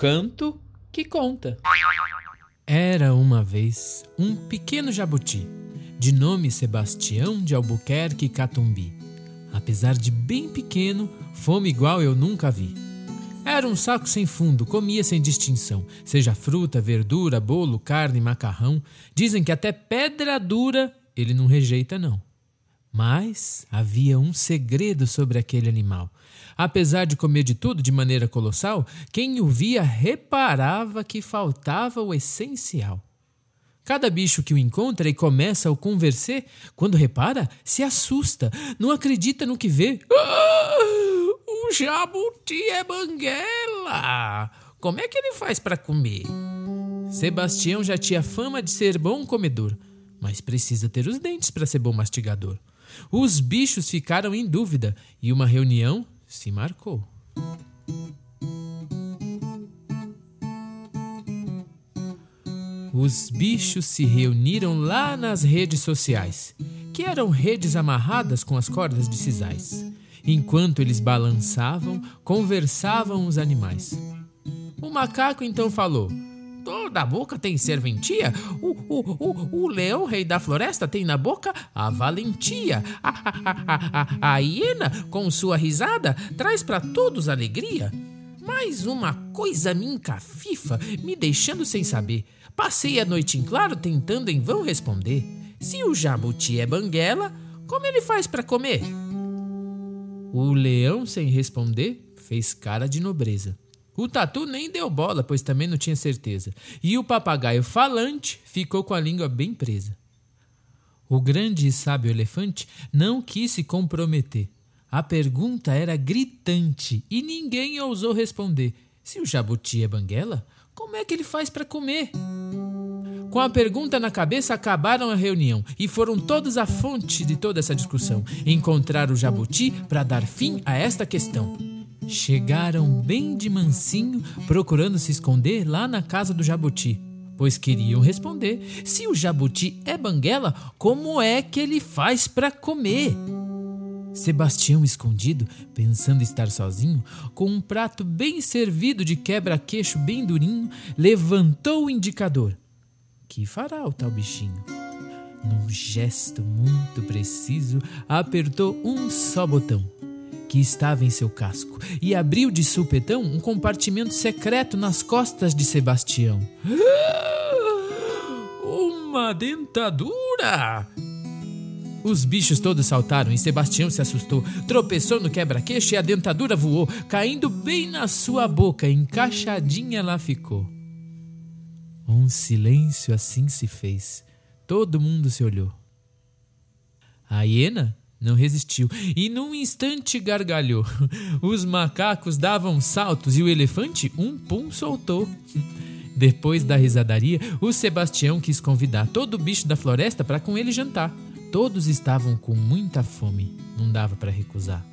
canto que conta. Era uma vez um pequeno jabuti, de nome Sebastião de Albuquerque Catumbi. Apesar de bem pequeno, fome igual eu nunca vi. Era um saco sem fundo, comia sem distinção, seja fruta, verdura, bolo, carne, macarrão. Dizem que até pedra dura ele não rejeita, não. Mas havia um segredo sobre aquele animal. Apesar de comer de tudo de maneira colossal, quem o via reparava que faltava o essencial. Cada bicho que o encontra e começa a o conversar, quando repara, se assusta, não acredita no que vê. Ah, o jabuti é banguela! Como é que ele faz para comer? Sebastião já tinha fama de ser bom comedor, mas precisa ter os dentes para ser bom mastigador. Os bichos ficaram em dúvida e uma reunião se marcou. Os bichos se reuniram lá nas redes sociais, que eram redes amarradas com as cordas de sisais. Enquanto eles balançavam, conversavam os animais. O macaco então falou: Toda boca tem serventia. O, o, o, o leão, rei da floresta, tem na boca a valentia. A, a, a, a, a hiena, com sua risada, traz para todos alegria. Mais uma coisa me encafifa, me deixando sem saber. Passei a noite em claro tentando em vão responder. Se o jabuti é banguela, como ele faz para comer? O leão, sem responder, fez cara de nobreza. O tatu nem deu bola, pois também não tinha certeza. E o papagaio falante ficou com a língua bem presa. O grande e sábio elefante não quis se comprometer. A pergunta era gritante e ninguém ousou responder. Se o jabuti é banguela, como é que ele faz para comer? Com a pergunta na cabeça, acabaram a reunião e foram todos à fonte de toda essa discussão. Encontrar o jabuti para dar fim a esta questão. Chegaram bem de mansinho, procurando se esconder lá na casa do jabuti, pois queriam responder: se o jabuti é banguela, como é que ele faz para comer? Sebastião, escondido, pensando estar sozinho, com um prato bem servido de quebra-queixo bem durinho, levantou o indicador. Que fará o tal bichinho? Num gesto muito preciso, apertou um só botão que estava em seu casco e abriu de supetão um compartimento secreto nas costas de Sebastião. Uma dentadura! Os bichos todos saltaram e Sebastião se assustou. Tropeçou no quebra-queixo e a dentadura voou, caindo bem na sua boca. Encaixadinha lá ficou. Um silêncio assim se fez. Todo mundo se olhou. A hiena não resistiu e num instante gargalhou. Os macacos davam saltos e o elefante um pum soltou. Depois da risadaria, o Sebastião quis convidar todo o bicho da floresta para com ele jantar. Todos estavam com muita fome, não dava para recusar.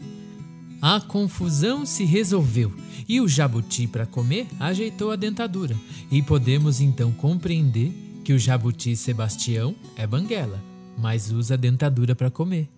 A confusão se resolveu e o jabuti, para comer, ajeitou a dentadura. E podemos então compreender que o jabuti Sebastião é banguela, mas usa a dentadura para comer.